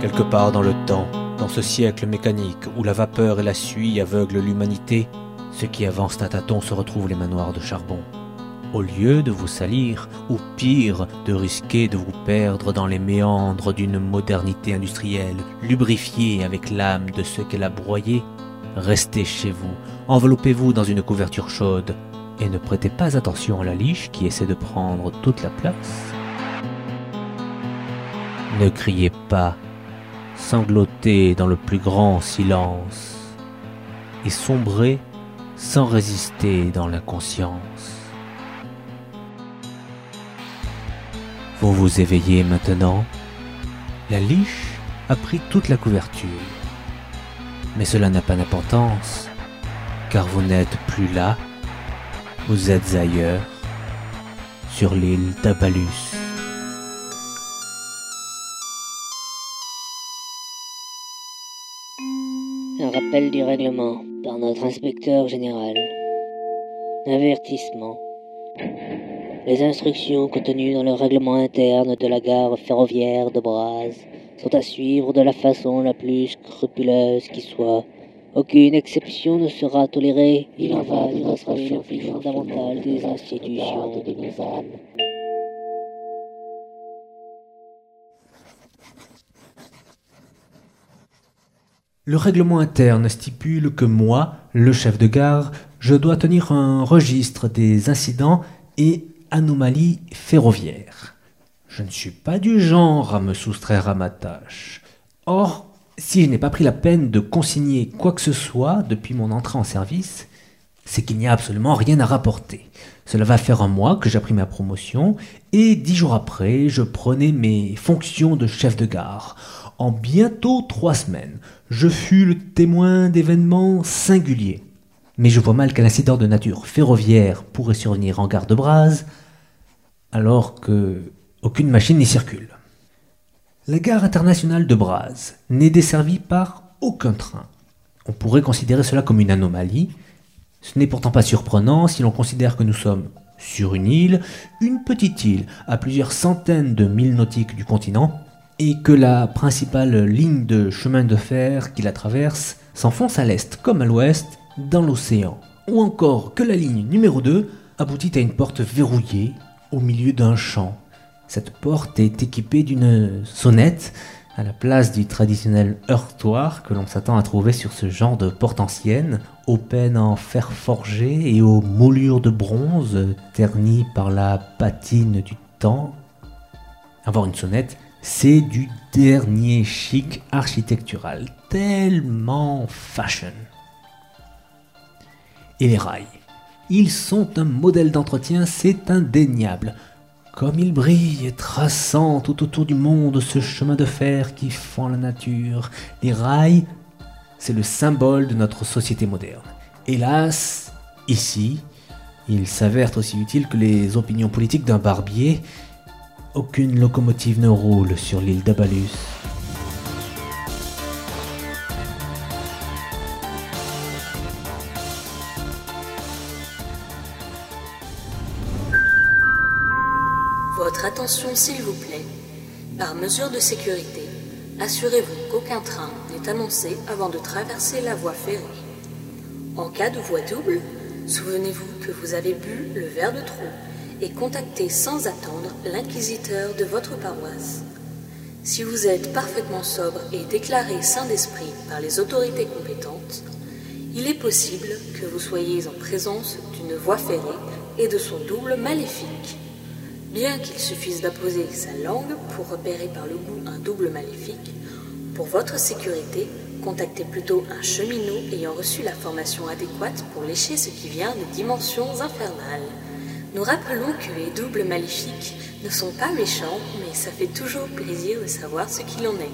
Quelque part dans le temps, dans ce siècle mécanique où la vapeur et la suie aveuglent l'humanité, ceux qui avancent à tâtons se retrouvent les manoirs de charbon. Au lieu de vous salir, ou pire, de risquer de vous perdre dans les méandres d'une modernité industrielle, lubrifiée avec l'âme de ceux qu'elle a broyés, restez chez vous, enveloppez-vous dans une couverture chaude, et ne prêtez pas attention à la liche qui essaie de prendre toute la place. Ne criez pas, sanglotez dans le plus grand silence, et sombrez sans résister dans l'inconscience. Vous vous éveillez maintenant. La liche a pris toute la couverture. Mais cela n'a pas d'importance, car vous n'êtes plus là, vous êtes ailleurs, sur l'île d'Abalus. Rappel du règlement par notre inspecteur général. Avertissement. Les instructions contenues dans le règlement interne de la gare ferroviaire de Braz sont à suivre de la façon la plus scrupuleuse qui soit. Aucune exception ne sera tolérée. Il en va du respect le plus fondamental des institutions. Le règlement interne stipule que moi, le chef de gare, je dois tenir un registre des incidents et anomalies ferroviaires. Je ne suis pas du genre à me soustraire à ma tâche. Or, si je n'ai pas pris la peine de consigner quoi que ce soit depuis mon entrée en service, c'est qu'il n'y a absolument rien à rapporter. Cela va faire un mois que j'ai pris ma promotion et dix jours après, je prenais mes fonctions de chef de gare. En bientôt trois semaines, je fus le témoin d'événements singuliers. Mais je vois mal qu'un incident de nature ferroviaire pourrait survenir en gare de Braz, alors que aucune machine n'y circule. La gare internationale de Braz n'est desservie par aucun train. On pourrait considérer cela comme une anomalie. Ce n'est pourtant pas surprenant si l'on considère que nous sommes sur une île, une petite île à plusieurs centaines de milles nautiques du continent, et que la principale ligne de chemin de fer qui la traverse s'enfonce à l'est comme à l'ouest dans l'océan. Ou encore que la ligne numéro 2 aboutit à une porte verrouillée au milieu d'un champ. Cette porte est équipée d'une sonnette à la place du traditionnel heurtoir que l'on s'attend à trouver sur ce genre de porte ancienne, aux peines en fer forgé et aux moulures de bronze ternies par la patine du temps. Avoir une sonnette, c'est du dernier chic architectural, tellement fashion. Et les rails Ils sont un modèle d'entretien, c'est indéniable. Comme ils brillent, traçant tout autour du monde ce chemin de fer qui fend la nature. Les rails, c'est le symbole de notre société moderne. Hélas, ici, ils s'avèrent aussi utiles que les opinions politiques d'un barbier aucune locomotive ne roule sur l'île d'Abalus. Votre attention s'il vous plaît. Par mesure de sécurité, assurez-vous qu'aucun train n'est annoncé avant de traverser la voie ferrée. En cas de voie double, souvenez-vous que vous avez bu le verre de trop et contactez sans attendre l'inquisiteur de votre paroisse. Si vous êtes parfaitement sobre et déclaré saint d'esprit par les autorités compétentes, il est possible que vous soyez en présence d'une voie ferrée et de son double maléfique. Bien qu'il suffise d'apposer sa langue pour repérer par le goût un double maléfique, pour votre sécurité, contactez plutôt un cheminot ayant reçu la formation adéquate pour lécher ce qui vient des dimensions infernales. Nous rappelons que les doubles maléfiques ne sont pas méchants, mais ça fait toujours plaisir de savoir ce qu'il en est.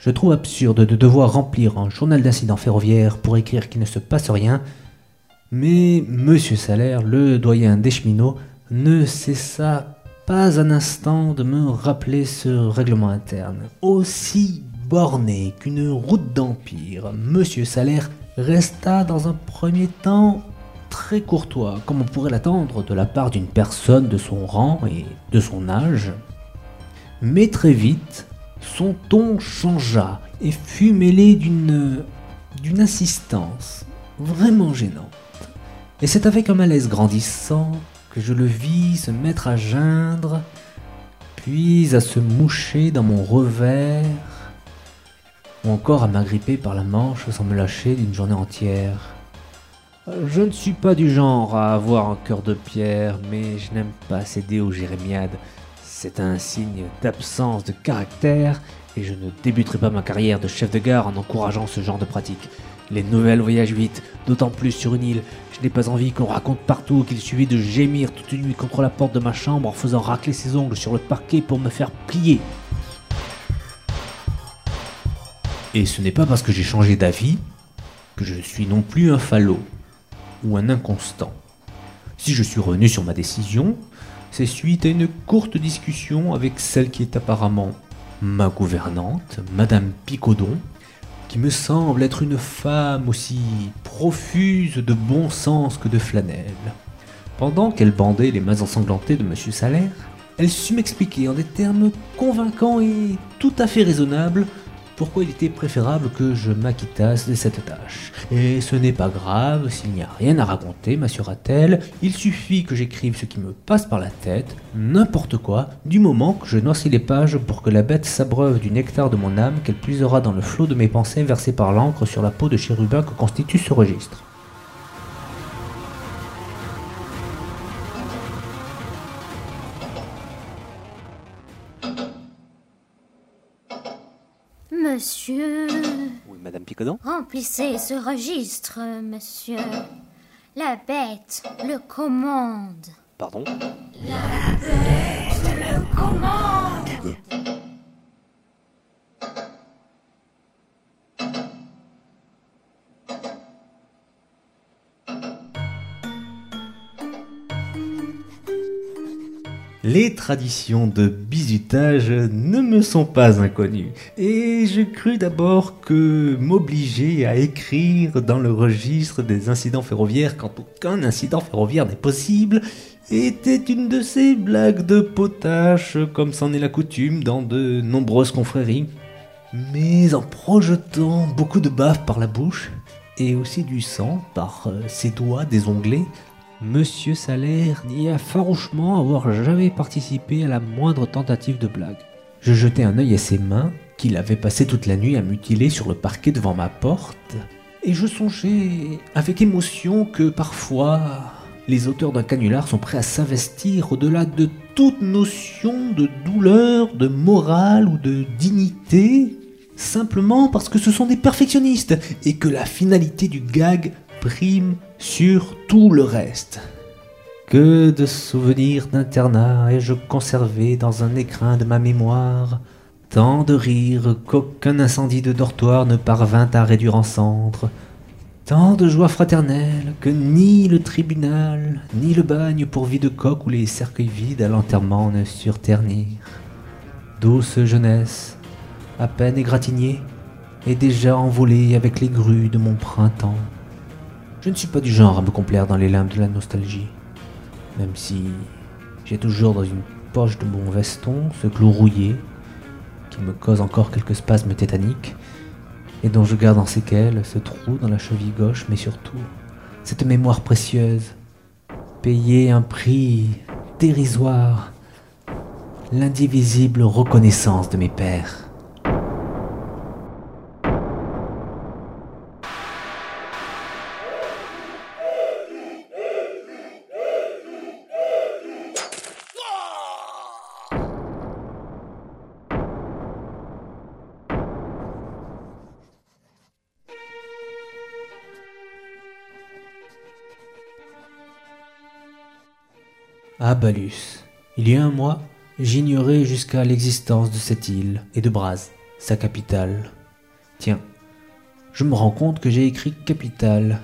Je trouve absurde de devoir remplir un journal d'incidents ferroviaires pour écrire qu'il ne se passe rien, mais Monsieur Salaire, le doyen des cheminots, ne cessa pas un instant de me rappeler ce règlement interne, aussi borné qu'une route d'empire. Monsieur Salaire resta dans un premier temps très courtois, comme on pourrait l'attendre de la part d'une personne de son rang et de son âge. Mais très vite, son ton changea et fut mêlé d'une insistance vraiment gênante. Et c'est avec un malaise grandissant que je le vis se mettre à geindre, puis à se moucher dans mon revers, ou encore à m'agripper par la manche sans me lâcher d'une journée entière. Je ne suis pas du genre à avoir un cœur de pierre, mais je n'aime pas céder aux jérémiades. C'est un signe d'absence de caractère et je ne débuterai pas ma carrière de chef de gare en encourageant ce genre de pratique. Les nouvelles voyagent vite, d'autant plus sur une île. Je n'ai pas envie qu'on raconte partout qu'il suffit de gémir toute une nuit contre la porte de ma chambre en faisant racler ses ongles sur le parquet pour me faire plier. Et ce n'est pas parce que j'ai changé d'avis que je suis non plus un falot ou un inconstant. Si je suis revenu sur ma décision, c'est suite à une courte discussion avec celle qui est apparemment ma gouvernante, Madame Picodon, qui me semble être une femme aussi profuse de bon sens que de flanelle. Pendant qu'elle bandait les mains ensanglantées de Monsieur Salaire, elle sut m'expliquer en des termes convaincants et tout à fait raisonnables pourquoi il était préférable que je m'acquittasse de cette tâche. Et ce n'est pas grave, s'il n'y a rien à raconter, m'assura-t-elle, il suffit que j'écrive ce qui me passe par la tête, n'importe quoi, du moment que je noircis les pages pour que la bête s'abreuve du nectar de mon âme qu'elle puisera dans le flot de mes pensées versées par l'encre sur la peau de chérubin que constitue ce registre. Monsieur, Oui, Madame Picodon remplissez ce registre, monsieur. La bête le commande. Pardon? Les traditions de bizutage ne me sont pas inconnues, et je crus d'abord que m'obliger à écrire dans le registre des incidents ferroviaires quand aucun incident ferroviaire n'est possible était une de ces blagues de potache comme c'en est la coutume dans de nombreuses confréries. Mais en projetant beaucoup de bave par la bouche, et aussi du sang par euh, ses doigts désanglés, Monsieur Salaire nia farouchement avoir jamais participé à la moindre tentative de blague. Je jetai un œil à ses mains, qu'il avait passé toute la nuit à mutiler sur le parquet devant ma porte, et je songeai avec émotion que parfois les auteurs d'un canular sont prêts à s'investir au-delà de toute notion de douleur, de morale ou de dignité, simplement parce que ce sont des perfectionnistes et que la finalité du gag prime sur tout le reste. Que de souvenirs d'internat ai-je conservé dans un écrin de ma mémoire, tant de rires qu'aucun incendie de dortoir ne parvint à réduire en cendres, tant de joie fraternelle que ni le tribunal, ni le bagne pour vie de coq ou les cercueils vides à l'enterrement ne surent ternir. Douce jeunesse, à peine égratignée, et déjà envolée avec les grues de mon printemps. Je ne suis pas du genre à me complaire dans les limbes de la nostalgie, même si j'ai toujours dans une poche de mon veston ce clou rouillé qui me cause encore quelques spasmes tétaniques et dont je garde en séquelles ce trou dans la cheville gauche, mais surtout cette mémoire précieuse, payer un prix dérisoire, l'indivisible reconnaissance de mes pères. Ah Balus, il y a un mois, j'ignorais jusqu'à l'existence de cette île et de Braz, sa capitale. Tiens, je me rends compte que j'ai écrit capitale.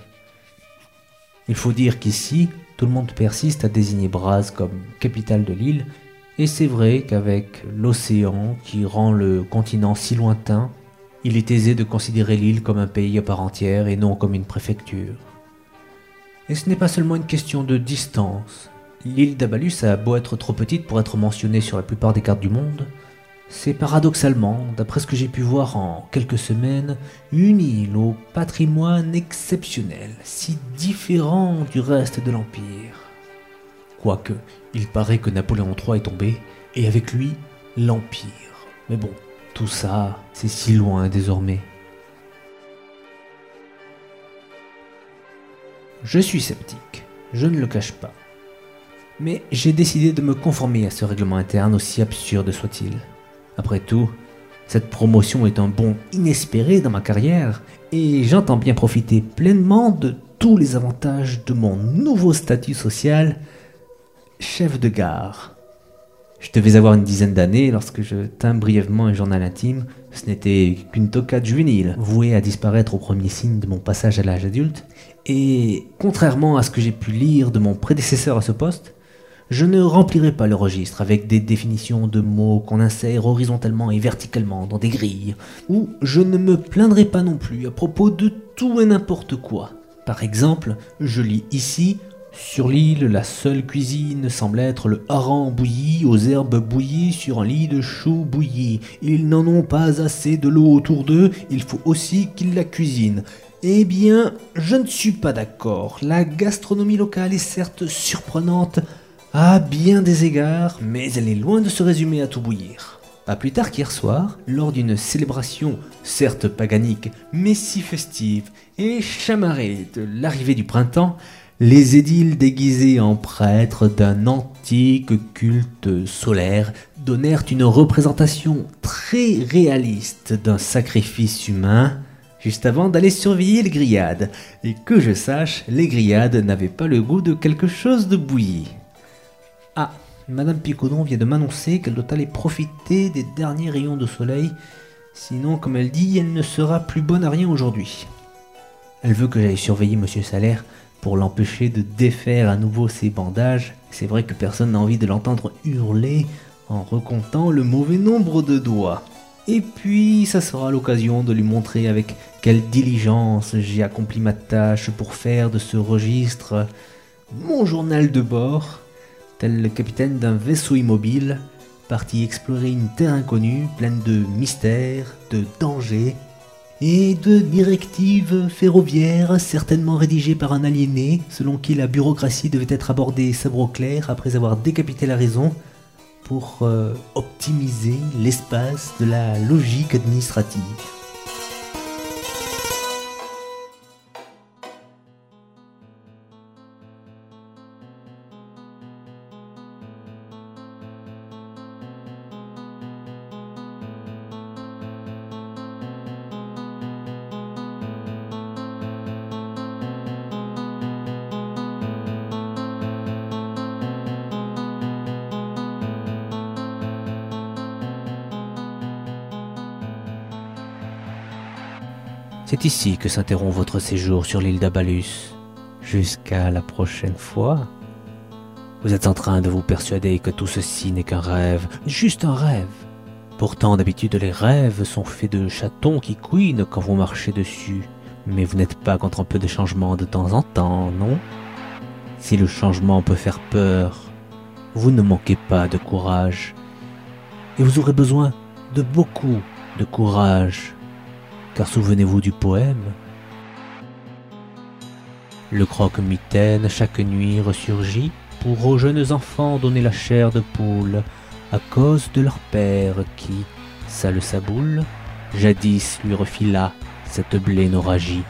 Il faut dire qu'ici, tout le monde persiste à désigner Braz comme capitale de l'île, et c'est vrai qu'avec l'océan qui rend le continent si lointain, il est aisé de considérer l'île comme un pays à part entière et non comme une préfecture. Et ce n'est pas seulement une question de distance. L'île d'Abalus a beau être trop petite pour être mentionnée sur la plupart des cartes du monde, c'est paradoxalement, d'après ce que j'ai pu voir en quelques semaines, une île au patrimoine exceptionnel, si différent du reste de l'Empire. Quoique, il paraît que Napoléon III est tombé, et avec lui, l'Empire. Mais bon, tout ça, c'est si loin désormais. Je suis sceptique, je ne le cache pas. Mais j'ai décidé de me conformer à ce règlement interne aussi absurde soit-il. Après tout, cette promotion est un bond inespéré dans ma carrière et j'entends bien profiter pleinement de tous les avantages de mon nouveau statut social, chef de gare. Je devais avoir une dizaine d'années lorsque je tins brièvement un journal intime. Ce n'était qu'une tocade juvénile, vouée à disparaître au premier signe de mon passage à l'âge adulte. Et contrairement à ce que j'ai pu lire de mon prédécesseur à ce poste, je ne remplirai pas le registre avec des définitions de mots qu'on insère horizontalement et verticalement dans des grilles, ou je ne me plaindrai pas non plus à propos de tout et n'importe quoi. Par exemple, je lis ici sur l'île, la seule cuisine semble être le hareng bouilli aux herbes bouillies sur un lit de choux bouillis. Ils n'en ont pas assez de l'eau autour d'eux, il faut aussi qu'ils la cuisinent. Eh bien, je ne suis pas d'accord. La gastronomie locale est certes surprenante, à bien des égards, mais elle est loin de se résumer à tout bouillir. Pas plus tard qu'hier soir, lors d'une célébration, certes paganique, mais si festive et chamarrée de l'arrivée du printemps, les édiles déguisés en prêtres d'un antique culte solaire donnèrent une représentation très réaliste d'un sacrifice humain juste avant d'aller surveiller les grillades. Et que je sache, les grillades n'avaient pas le goût de quelque chose de bouilli. Ah, Madame Picodon vient de m'annoncer qu'elle doit aller profiter des derniers rayons de soleil, sinon, comme elle dit, elle ne sera plus bonne à rien aujourd'hui. Elle veut que j'aille surveiller Monsieur Salaire pour l'empêcher de défaire à nouveau ses bandages. C'est vrai que personne n'a envie de l'entendre hurler en recomptant le mauvais nombre de doigts. Et puis, ça sera l'occasion de lui montrer avec quelle diligence j'ai accompli ma tâche pour faire de ce registre mon journal de bord tel le capitaine d'un vaisseau immobile, parti explorer une terre inconnue pleine de mystères, de dangers et de directives ferroviaires certainement rédigées par un aliéné selon qui la bureaucratie devait être abordée sabre au clair après avoir décapité la raison pour euh, optimiser l'espace de la logique administrative. C'est ici que s'interrompt votre séjour sur l'île d'Abalus. Jusqu'à la prochaine fois. Vous êtes en train de vous persuader que tout ceci n'est qu'un rêve, juste un rêve. Pourtant, d'habitude, les rêves sont faits de chatons qui couinent quand vous marchez dessus. Mais vous n'êtes pas contre un peu de changement de temps en temps, non? Si le changement peut faire peur, vous ne manquez pas de courage. Et vous aurez besoin de beaucoup de courage car souvenez-vous du poème. Le croque-mitaine chaque nuit ressurgit pour aux jeunes enfants donner la chair de poule à cause de leur père qui, sale sa boule, jadis lui refila cette blénorragie.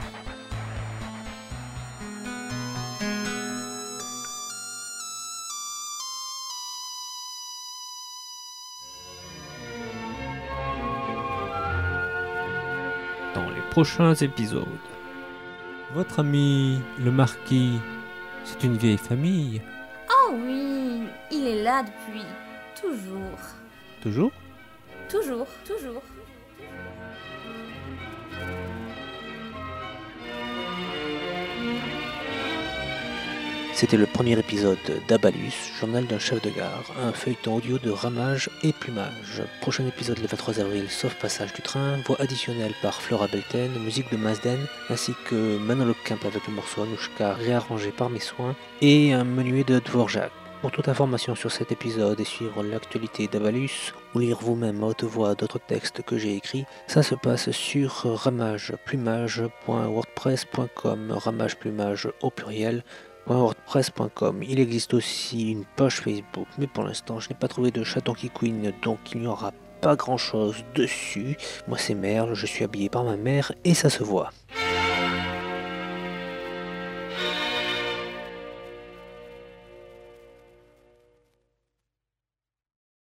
Prochains épisodes. Votre ami, le marquis, c'est une vieille famille. Oh oui, il est là depuis toujours. Toujours? Toujours, toujours. C'était le premier épisode d'Abalus, journal d'un chef de gare, un feuilleton audio de ramage et plumage. Prochain épisode le 23 avril, sauf passage du train, voix additionnelle par Flora Belten, musique de Mazden, ainsi que Manon Kemp avec le morceau Anushka réarrangé par mes soins, et un menuet de Dvorak. Pour toute information sur cet épisode et suivre l'actualité d'Abalus, ou lire vous-même à haute voix d'autres textes que j'ai écrits, ça se passe sur ramageplumage.wordpress.com, ramageplumage au pluriel, WordPress.com. Il existe aussi une page Facebook, mais pour l'instant je n'ai pas trouvé de chaton qui couine, donc il n'y aura pas grand chose dessus. Moi c'est Merle, je suis habillé par ma mère et ça se voit.